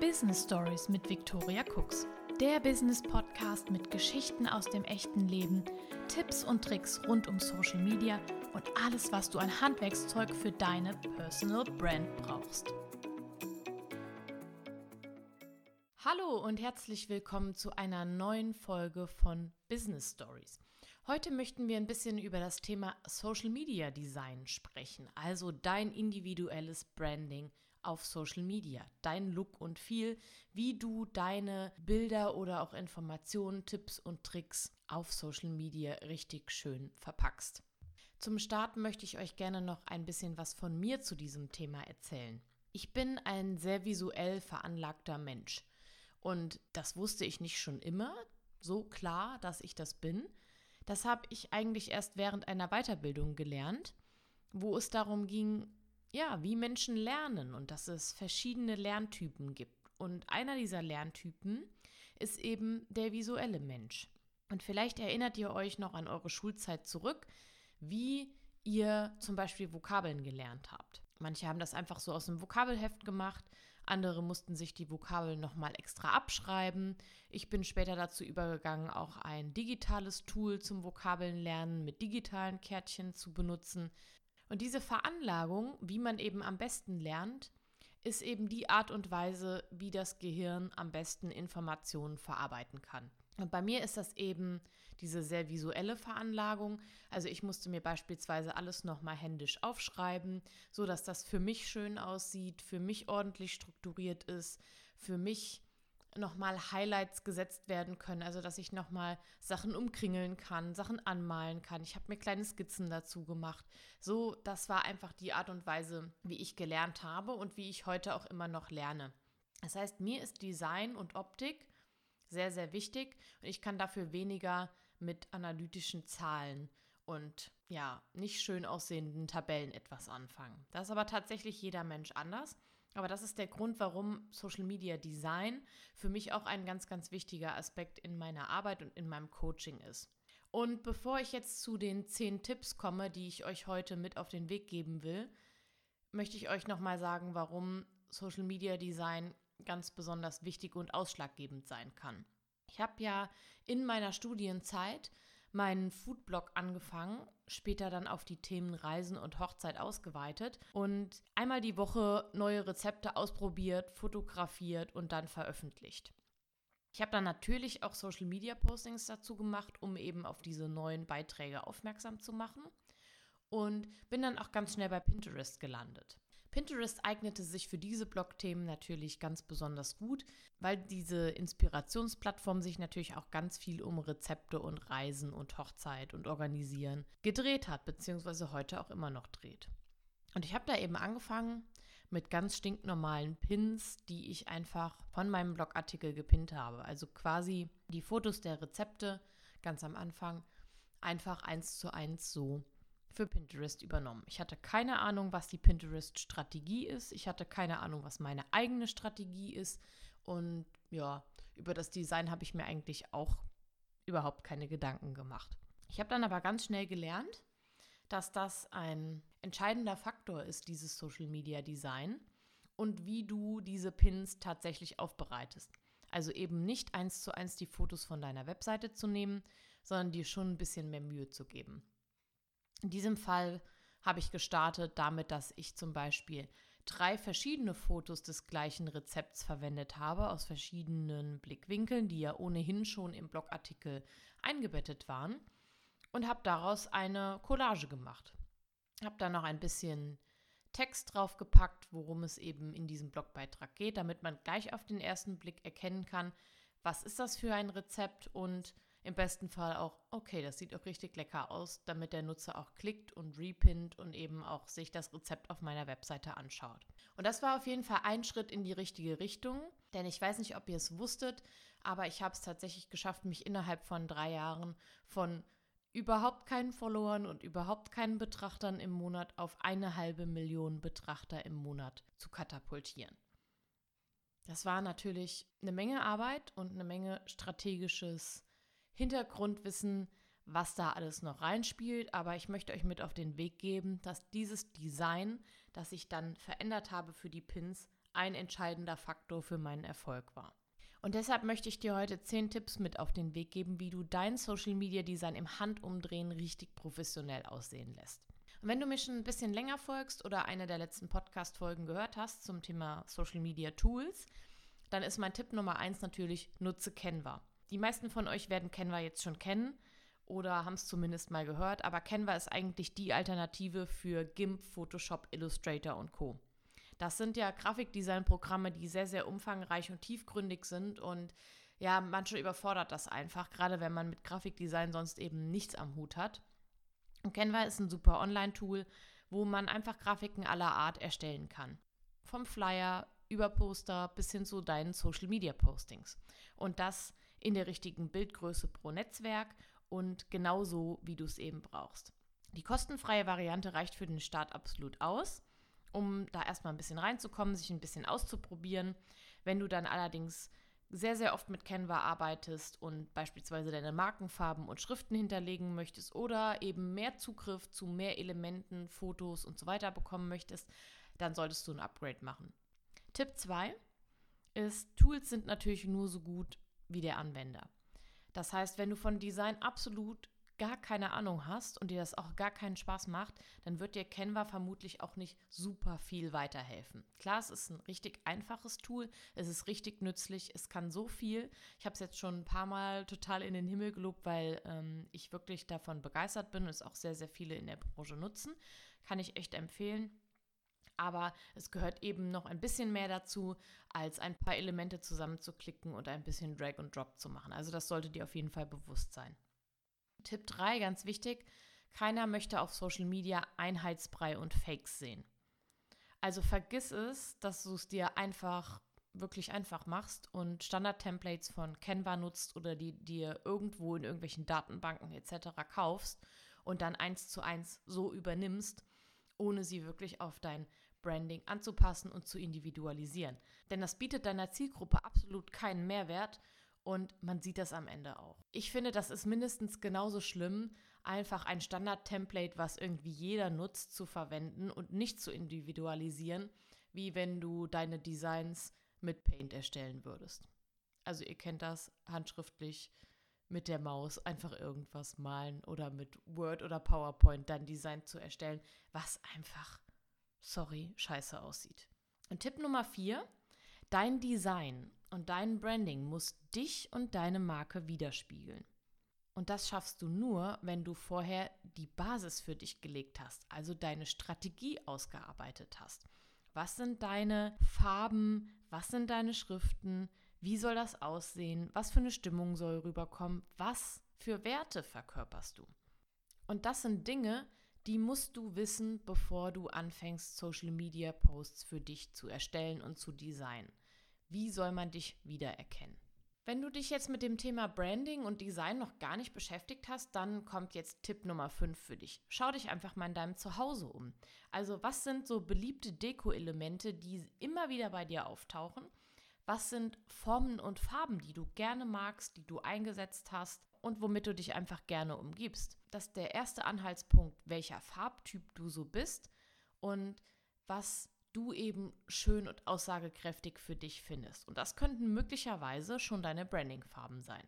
Business Stories mit Victoria Cooks. Der Business Podcast mit Geschichten aus dem echten Leben, Tipps und Tricks rund um Social Media und alles, was du an Handwerkszeug für deine Personal Brand brauchst. Hallo und herzlich willkommen zu einer neuen Folge von Business Stories. Heute möchten wir ein bisschen über das Thema Social Media Design sprechen, also dein individuelles Branding auf Social Media, dein Look und Feel, wie du deine Bilder oder auch Informationen, Tipps und Tricks auf Social Media richtig schön verpackst. Zum Start möchte ich euch gerne noch ein bisschen was von mir zu diesem Thema erzählen. Ich bin ein sehr visuell veranlagter Mensch und das wusste ich nicht schon immer so klar, dass ich das bin. Das habe ich eigentlich erst während einer Weiterbildung gelernt, wo es darum ging, ja, wie Menschen lernen und dass es verschiedene Lerntypen gibt. Und einer dieser Lerntypen ist eben der visuelle Mensch. Und vielleicht erinnert ihr euch noch an eure Schulzeit zurück, wie ihr zum Beispiel Vokabeln gelernt habt. Manche haben das einfach so aus dem Vokabelheft gemacht, andere mussten sich die Vokabeln nochmal extra abschreiben. Ich bin später dazu übergegangen, auch ein digitales Tool zum Vokabeln lernen mit digitalen Kärtchen zu benutzen. Und diese Veranlagung, wie man eben am besten lernt, ist eben die Art und Weise, wie das Gehirn am besten Informationen verarbeiten kann. Und bei mir ist das eben diese sehr visuelle Veranlagung. Also ich musste mir beispielsweise alles nochmal händisch aufschreiben, so dass das für mich schön aussieht, für mich ordentlich strukturiert ist, für mich nochmal Highlights gesetzt werden können, also dass ich nochmal Sachen umkringeln kann, Sachen anmalen kann. Ich habe mir kleine Skizzen dazu gemacht. So, das war einfach die Art und Weise, wie ich gelernt habe und wie ich heute auch immer noch lerne. Das heißt, mir ist Design und Optik sehr, sehr wichtig und ich kann dafür weniger mit analytischen Zahlen und ja, nicht schön aussehenden Tabellen etwas anfangen. Das ist aber tatsächlich jeder Mensch anders. Aber das ist der Grund, warum Social Media Design für mich auch ein ganz, ganz wichtiger Aspekt in meiner Arbeit und in meinem Coaching ist. Und bevor ich jetzt zu den zehn Tipps komme, die ich euch heute mit auf den Weg geben will, möchte ich euch nochmal sagen, warum Social Media Design ganz besonders wichtig und ausschlaggebend sein kann. Ich habe ja in meiner Studienzeit meinen Foodblog angefangen, später dann auf die Themen Reisen und Hochzeit ausgeweitet und einmal die Woche neue Rezepte ausprobiert, fotografiert und dann veröffentlicht. Ich habe dann natürlich auch Social Media Postings dazu gemacht, um eben auf diese neuen Beiträge aufmerksam zu machen und bin dann auch ganz schnell bei Pinterest gelandet. Pinterest eignete sich für diese Blogthemen natürlich ganz besonders gut, weil diese Inspirationsplattform sich natürlich auch ganz viel um Rezepte und Reisen und Hochzeit und Organisieren gedreht hat, beziehungsweise heute auch immer noch dreht. Und ich habe da eben angefangen mit ganz stinknormalen Pins, die ich einfach von meinem Blogartikel gepinnt habe. Also quasi die Fotos der Rezepte ganz am Anfang einfach eins zu eins so für Pinterest übernommen. Ich hatte keine Ahnung, was die Pinterest-Strategie ist. Ich hatte keine Ahnung, was meine eigene Strategie ist. Und ja, über das Design habe ich mir eigentlich auch überhaupt keine Gedanken gemacht. Ich habe dann aber ganz schnell gelernt, dass das ein entscheidender Faktor ist, dieses Social Media Design und wie du diese Pins tatsächlich aufbereitest. Also eben nicht eins zu eins die Fotos von deiner Webseite zu nehmen, sondern dir schon ein bisschen mehr Mühe zu geben. In diesem Fall habe ich gestartet damit, dass ich zum Beispiel drei verschiedene Fotos des gleichen Rezepts verwendet habe, aus verschiedenen Blickwinkeln, die ja ohnehin schon im Blogartikel eingebettet waren, und habe daraus eine Collage gemacht. Habe dann noch ein bisschen Text draufgepackt, worum es eben in diesem Blogbeitrag geht, damit man gleich auf den ersten Blick erkennen kann, was ist das für ein Rezept und im besten Fall auch, okay, das sieht auch richtig lecker aus, damit der Nutzer auch klickt und repinnt und eben auch sich das Rezept auf meiner Webseite anschaut. Und das war auf jeden Fall ein Schritt in die richtige Richtung, denn ich weiß nicht, ob ihr es wusstet, aber ich habe es tatsächlich geschafft, mich innerhalb von drei Jahren von überhaupt keinen Followern und überhaupt keinen Betrachtern im Monat auf eine halbe Million Betrachter im Monat zu katapultieren. Das war natürlich eine Menge Arbeit und eine Menge strategisches Hintergrundwissen, was da alles noch reinspielt, aber ich möchte euch mit auf den Weg geben, dass dieses Design, das ich dann verändert habe für die Pins, ein entscheidender Faktor für meinen Erfolg war. Und deshalb möchte ich dir heute zehn Tipps mit auf den Weg geben, wie du dein Social Media Design im Handumdrehen richtig professionell aussehen lässt. Und wenn du mir schon ein bisschen länger folgst oder eine der letzten Podcast-Folgen gehört hast zum Thema Social Media Tools, dann ist mein Tipp Nummer eins natürlich, nutze Canva. Die meisten von euch werden Canva jetzt schon kennen oder haben es zumindest mal gehört, aber Canva ist eigentlich die Alternative für GIMP, Photoshop, Illustrator und Co. Das sind ja Grafikdesign-Programme, die sehr, sehr umfangreich und tiefgründig sind und ja, manche überfordert das einfach, gerade wenn man mit Grafikdesign sonst eben nichts am Hut hat. Und Canva ist ein super Online-Tool, wo man einfach Grafiken aller Art erstellen kann. Vom Flyer über Poster bis hin zu deinen Social-Media-Postings. Und das in der richtigen Bildgröße pro Netzwerk und genauso, wie du es eben brauchst. Die kostenfreie Variante reicht für den Start absolut aus um da erstmal ein bisschen reinzukommen, sich ein bisschen auszuprobieren. Wenn du dann allerdings sehr, sehr oft mit Canva arbeitest und beispielsweise deine Markenfarben und Schriften hinterlegen möchtest oder eben mehr Zugriff zu mehr Elementen, Fotos und so weiter bekommen möchtest, dann solltest du ein Upgrade machen. Tipp 2 ist, Tools sind natürlich nur so gut wie der Anwender. Das heißt, wenn du von Design absolut gar keine Ahnung hast und dir das auch gar keinen Spaß macht, dann wird dir Canva vermutlich auch nicht super viel weiterhelfen. Klar, es ist ein richtig einfaches Tool, es ist richtig nützlich, es kann so viel. Ich habe es jetzt schon ein paar Mal total in den Himmel gelobt, weil ähm, ich wirklich davon begeistert bin und es auch sehr, sehr viele in der Branche nutzen. Kann ich echt empfehlen. Aber es gehört eben noch ein bisschen mehr dazu, als ein paar Elemente zusammenzuklicken und ein bisschen Drag und Drop zu machen. Also das sollte dir auf jeden Fall bewusst sein. Tipp 3, ganz wichtig, keiner möchte auf Social Media Einheitsbrei und Fakes sehen. Also vergiss es, dass du es dir einfach, wirklich einfach machst und Standard-Templates von Canva nutzt oder die dir irgendwo in irgendwelchen Datenbanken etc. kaufst und dann eins zu eins so übernimmst, ohne sie wirklich auf dein Branding anzupassen und zu individualisieren. Denn das bietet deiner Zielgruppe absolut keinen Mehrwert und man sieht das am Ende auch. Ich finde, das ist mindestens genauso schlimm, einfach ein Standard-Template, was irgendwie jeder nutzt, zu verwenden und nicht zu individualisieren, wie wenn du deine Designs mit Paint erstellen würdest. Also ihr kennt das handschriftlich mit der Maus einfach irgendwas malen oder mit Word oder PowerPoint dein Design zu erstellen, was einfach, sorry, scheiße aussieht. Und Tipp Nummer vier, dein Design und dein Branding muss dich und deine Marke widerspiegeln. Und das schaffst du nur, wenn du vorher die Basis für dich gelegt hast, also deine Strategie ausgearbeitet hast. Was sind deine Farben? Was sind deine Schriften? Wie soll das aussehen? Was für eine Stimmung soll rüberkommen? Was für Werte verkörperst du? Und das sind Dinge, die musst du wissen, bevor du anfängst, Social Media Posts für dich zu erstellen und zu designen. Wie soll man dich wiedererkennen? Wenn du dich jetzt mit dem Thema Branding und Design noch gar nicht beschäftigt hast, dann kommt jetzt Tipp Nummer 5 für dich. Schau dich einfach mal in deinem Zuhause um. Also was sind so beliebte Deko-Elemente, die immer wieder bei dir auftauchen? Was sind Formen und Farben, die du gerne magst, die du eingesetzt hast und womit du dich einfach gerne umgibst? Das ist der erste Anhaltspunkt, welcher Farbtyp du so bist und was du eben schön und aussagekräftig für dich findest. Und das könnten möglicherweise schon deine Brandingfarben sein.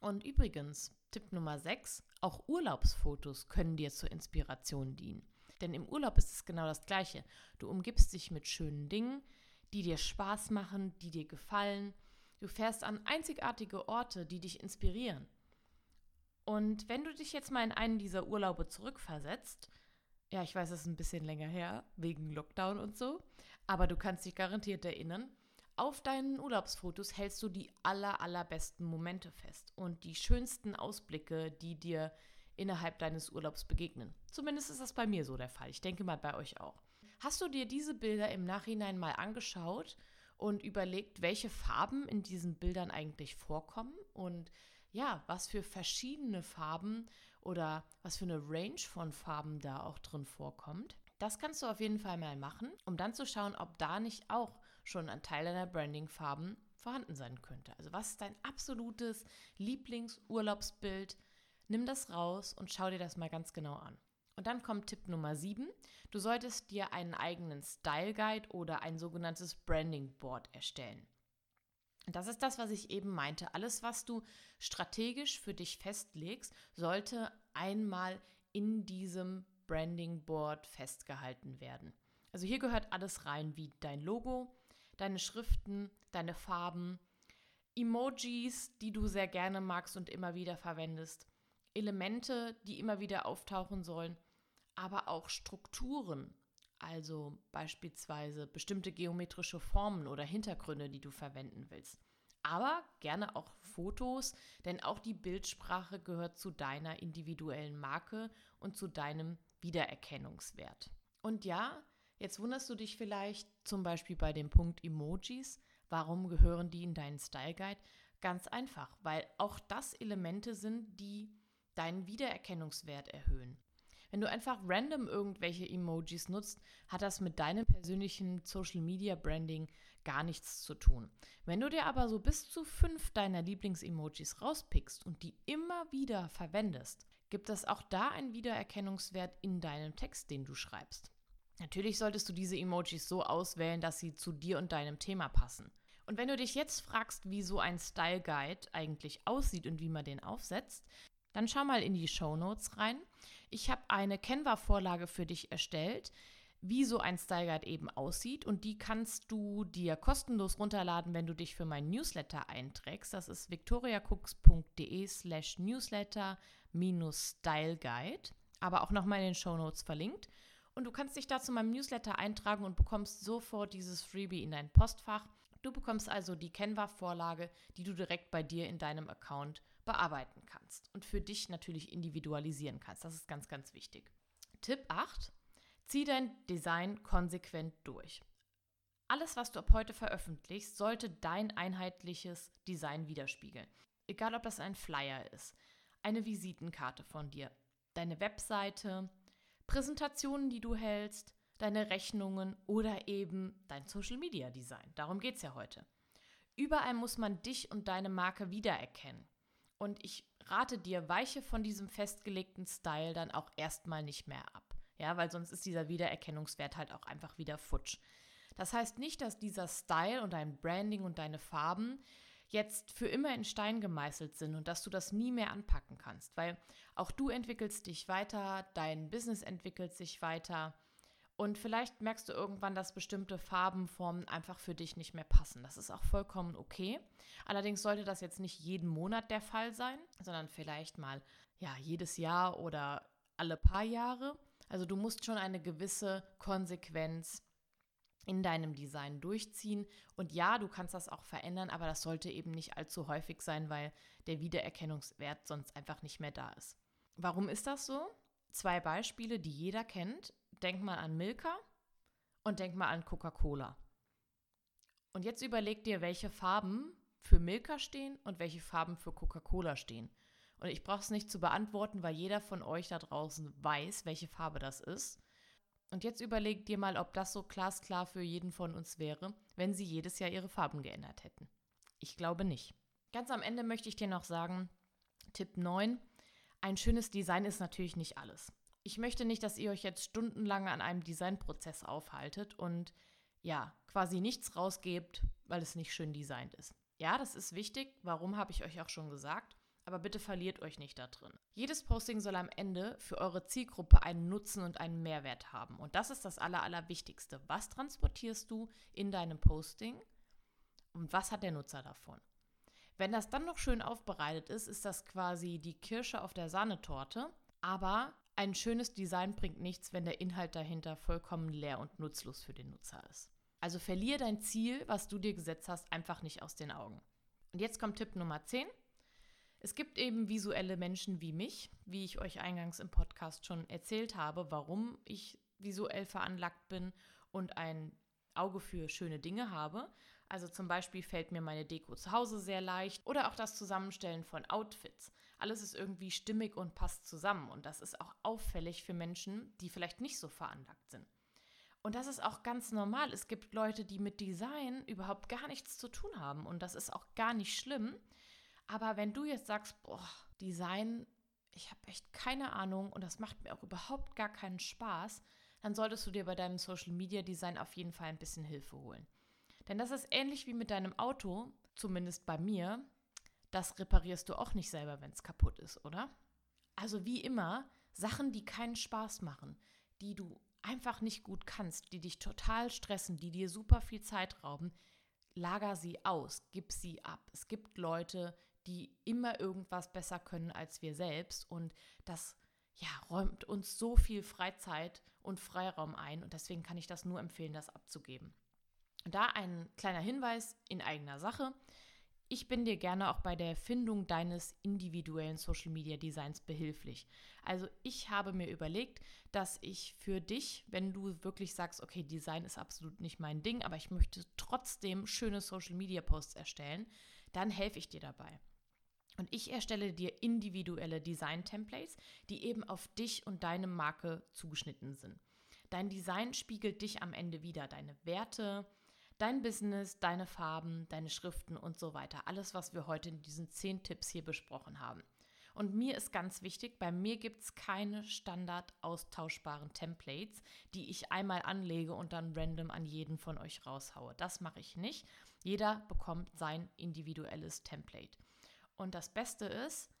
Und übrigens, Tipp Nummer 6, auch Urlaubsfotos können dir zur Inspiration dienen. Denn im Urlaub ist es genau das Gleiche. Du umgibst dich mit schönen Dingen, die dir Spaß machen, die dir gefallen. Du fährst an einzigartige Orte, die dich inspirieren. Und wenn du dich jetzt mal in einen dieser Urlaube zurückversetzt, ja, ich weiß, es ist ein bisschen länger her, wegen Lockdown und so. Aber du kannst dich garantiert erinnern. Auf deinen Urlaubsfotos hältst du die aller, allerbesten Momente fest und die schönsten Ausblicke, die dir innerhalb deines Urlaubs begegnen. Zumindest ist das bei mir so der Fall. Ich denke mal bei euch auch. Hast du dir diese Bilder im Nachhinein mal angeschaut und überlegt, welche Farben in diesen Bildern eigentlich vorkommen und ja, was für verschiedene Farben oder was für eine Range von Farben da auch drin vorkommt. Das kannst du auf jeden Fall mal machen, um dann zu schauen, ob da nicht auch schon ein Teil deiner Branding-Farben vorhanden sein könnte. Also was ist dein absolutes Lieblingsurlaubsbild? Nimm das raus und schau dir das mal ganz genau an. Und dann kommt Tipp Nummer 7. Du solltest dir einen eigenen Style Guide oder ein sogenanntes Branding Board erstellen. Das ist das, was ich eben meinte. Alles, was du strategisch für dich festlegst, sollte einmal in diesem Branding Board festgehalten werden. Also hier gehört alles rein, wie dein Logo, deine Schriften, deine Farben, Emojis, die du sehr gerne magst und immer wieder verwendest, Elemente, die immer wieder auftauchen sollen, aber auch Strukturen, also beispielsweise bestimmte geometrische Formen oder Hintergründe, die du verwenden willst. Aber gerne auch Fotos, denn auch die Bildsprache gehört zu deiner individuellen Marke und zu deinem Wiedererkennungswert. Und ja, jetzt wunderst du dich vielleicht zum Beispiel bei dem Punkt Emojis, warum gehören die in deinen Style Guide? Ganz einfach, weil auch das Elemente sind, die deinen Wiedererkennungswert erhöhen. Wenn du einfach random irgendwelche Emojis nutzt, hat das mit deinem persönlichen Social Media Branding gar nichts zu tun. Wenn du dir aber so bis zu fünf deiner Lieblings-Emojis rauspickst und die immer wieder verwendest, gibt es auch da einen Wiedererkennungswert in deinem Text, den du schreibst. Natürlich solltest du diese Emojis so auswählen, dass sie zu dir und deinem Thema passen. Und wenn du dich jetzt fragst, wie so ein Style Guide eigentlich aussieht und wie man den aufsetzt, dann schau mal in die Show Notes rein. Ich habe eine Canva-Vorlage für dich erstellt, wie so ein Style Guide eben aussieht. Und die kannst du dir kostenlos runterladen, wenn du dich für meinen Newsletter einträgst. Das ist victoriacooks.de slash newsletter minus Style Guide, aber auch nochmal in den Show Notes verlinkt. Und du kannst dich da zu meinem Newsletter eintragen und bekommst sofort dieses Freebie in dein Postfach. Du bekommst also die Canva-Vorlage, die du direkt bei dir in deinem Account bearbeiten kannst und für dich natürlich individualisieren kannst. Das ist ganz, ganz wichtig. Tipp 8. Zieh dein Design konsequent durch. Alles, was du ab heute veröffentlichst, sollte dein einheitliches Design widerspiegeln. Egal, ob das ein Flyer ist, eine Visitenkarte von dir, deine Webseite, Präsentationen, die du hältst, deine Rechnungen oder eben dein Social Media Design. Darum geht es ja heute. Überall muss man dich und deine Marke wiedererkennen. Und ich rate dir, weiche von diesem festgelegten Style dann auch erstmal nicht mehr ab. Ja, weil sonst ist dieser Wiedererkennungswert halt auch einfach wieder futsch. Das heißt nicht, dass dieser Style und dein Branding und deine Farben jetzt für immer in Stein gemeißelt sind und dass du das nie mehr anpacken kannst, weil auch du entwickelst dich weiter, dein Business entwickelt sich weiter und vielleicht merkst du irgendwann, dass bestimmte Farbenformen einfach für dich nicht mehr passen. Das ist auch vollkommen okay. Allerdings sollte das jetzt nicht jeden Monat der Fall sein, sondern vielleicht mal ja, jedes Jahr oder alle paar Jahre. Also du musst schon eine gewisse Konsequenz in deinem Design durchziehen. Und ja, du kannst das auch verändern, aber das sollte eben nicht allzu häufig sein, weil der Wiedererkennungswert sonst einfach nicht mehr da ist. Warum ist das so? Zwei Beispiele, die jeder kennt. Denk mal an Milka und denk mal an Coca-Cola. Und jetzt überleg dir, welche Farben für Milka stehen und welche Farben für Coca-Cola stehen. Und ich brauche es nicht zu beantworten, weil jeder von euch da draußen weiß, welche Farbe das ist. Und jetzt überleg dir mal, ob das so glasklar für jeden von uns wäre, wenn sie jedes Jahr ihre Farben geändert hätten. Ich glaube nicht. Ganz am Ende möchte ich dir noch sagen, Tipp 9, ein schönes Design ist natürlich nicht alles ich möchte nicht, dass ihr euch jetzt stundenlang an einem Designprozess aufhaltet und ja, quasi nichts rausgebt, weil es nicht schön designt ist. Ja, das ist wichtig, warum habe ich euch auch schon gesagt, aber bitte verliert euch nicht da drin. Jedes Posting soll am Ende für eure Zielgruppe einen Nutzen und einen Mehrwert haben. Und das ist das Aller, Allerwichtigste. Was transportierst du in deinem Posting und was hat der Nutzer davon? Wenn das dann noch schön aufbereitet ist, ist das quasi die Kirsche auf der Sahnetorte. Aber ein schönes Design bringt nichts, wenn der Inhalt dahinter vollkommen leer und nutzlos für den Nutzer ist. Also verlier dein Ziel, was du dir gesetzt hast, einfach nicht aus den Augen. Und jetzt kommt Tipp Nummer 10. Es gibt eben visuelle Menschen wie mich, wie ich euch eingangs im Podcast schon erzählt habe, warum ich visuell veranlagt bin und ein Auge für schöne Dinge habe. Also zum Beispiel fällt mir meine Deko zu Hause sehr leicht oder auch das Zusammenstellen von Outfits. Alles ist irgendwie stimmig und passt zusammen und das ist auch auffällig für Menschen, die vielleicht nicht so veranlagt sind. Und das ist auch ganz normal. Es gibt Leute, die mit Design überhaupt gar nichts zu tun haben und das ist auch gar nicht schlimm. Aber wenn du jetzt sagst, boah, Design ich habe echt keine Ahnung und das macht mir auch überhaupt gar keinen Spaß, dann solltest du dir bei deinem Social Media Design auf jeden Fall ein bisschen Hilfe holen. Denn das ist ähnlich wie mit deinem Auto, zumindest bei mir. Das reparierst du auch nicht selber, wenn es kaputt ist, oder? Also wie immer, Sachen, die keinen Spaß machen, die du einfach nicht gut kannst, die dich total stressen, die dir super viel Zeit rauben, lager sie aus, gib sie ab. Es gibt Leute, die immer irgendwas besser können als wir selbst und das ja, räumt uns so viel Freizeit und Freiraum ein und deswegen kann ich das nur empfehlen, das abzugeben. Da ein kleiner Hinweis in eigener Sache. Ich bin dir gerne auch bei der Findung deines individuellen Social Media Designs behilflich. Also ich habe mir überlegt, dass ich für dich, wenn du wirklich sagst, okay, Design ist absolut nicht mein Ding, aber ich möchte trotzdem schöne Social Media Posts erstellen, dann helfe ich dir dabei. Und ich erstelle dir individuelle Design-Templates, die eben auf dich und deine Marke zugeschnitten sind. Dein Design spiegelt dich am Ende wieder, deine Werte, dein Business, deine Farben, deine Schriften und so weiter. Alles, was wir heute in diesen zehn Tipps hier besprochen haben. Und mir ist ganz wichtig, bei mir gibt es keine standard austauschbaren Templates, die ich einmal anlege und dann random an jeden von euch raushaue. Das mache ich nicht. Jeder bekommt sein individuelles Template. Und das Beste ist,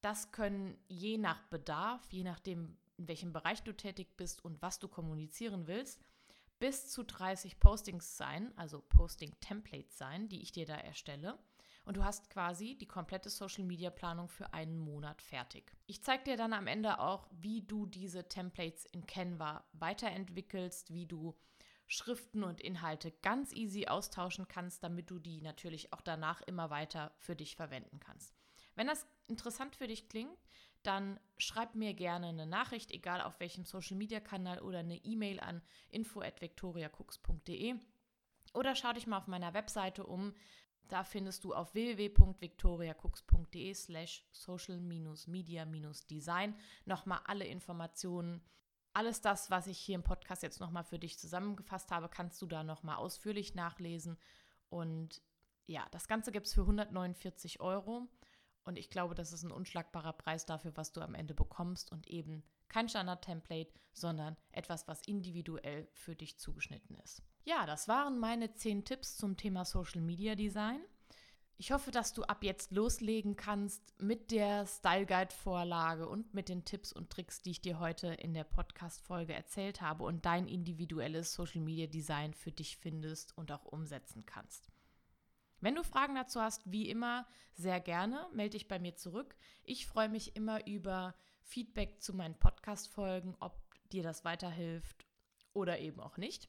das können je nach Bedarf, je nachdem, in welchem Bereich du tätig bist und was du kommunizieren willst, bis zu 30 Postings sein, also Posting-Templates sein, die ich dir da erstelle. Und du hast quasi die komplette Social-Media-Planung für einen Monat fertig. Ich zeige dir dann am Ende auch, wie du diese Templates in Canva weiterentwickelst, wie du Schriften und Inhalte ganz easy austauschen kannst, damit du die natürlich auch danach immer weiter für dich verwenden kannst. Wenn das interessant für dich klingt, dann schreib mir gerne eine Nachricht, egal auf welchem Social Media Kanal oder eine E-Mail an info@victoriacooks.de oder schau dich mal auf meiner Webseite um. Da findest du auf www.victoriacooks.de slash social-media-design nochmal alle Informationen alles das, was ich hier im Podcast jetzt nochmal für dich zusammengefasst habe, kannst du da nochmal ausführlich nachlesen. Und ja, das Ganze gibt es für 149 Euro. Und ich glaube, das ist ein unschlagbarer Preis dafür, was du am Ende bekommst und eben kein Standard-Template, sondern etwas, was individuell für dich zugeschnitten ist. Ja, das waren meine 10 Tipps zum Thema Social Media Design. Ich hoffe, dass du ab jetzt loslegen kannst mit der Style Guide Vorlage und mit den Tipps und Tricks, die ich dir heute in der Podcast Folge erzählt habe und dein individuelles Social Media Design für dich findest und auch umsetzen kannst. Wenn du Fragen dazu hast, wie immer, sehr gerne, melde dich bei mir zurück. Ich freue mich immer über Feedback zu meinen Podcast-Folgen, ob dir das weiterhilft oder eben auch nicht.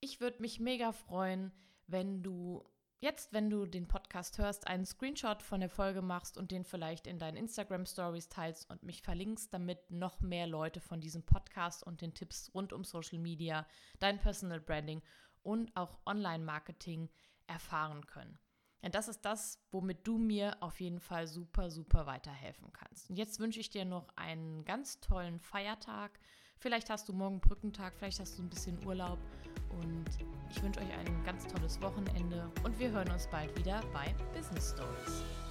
Ich würde mich mega freuen, wenn du jetzt, wenn du den Podcast hörst, einen Screenshot von der Folge machst und den vielleicht in deinen Instagram Stories teilst und mich verlinkst, damit noch mehr Leute von diesem Podcast und den Tipps rund um Social Media, dein Personal Branding und auch Online-Marketing erfahren können. Denn das ist das, womit du mir auf jeden Fall super, super weiterhelfen kannst. Und jetzt wünsche ich dir noch einen ganz tollen Feiertag. Vielleicht hast du morgen Brückentag, vielleicht hast du ein bisschen Urlaub und ich wünsche euch ein ganz tolles Wochenende und wir hören uns bald wieder bei Business Stories.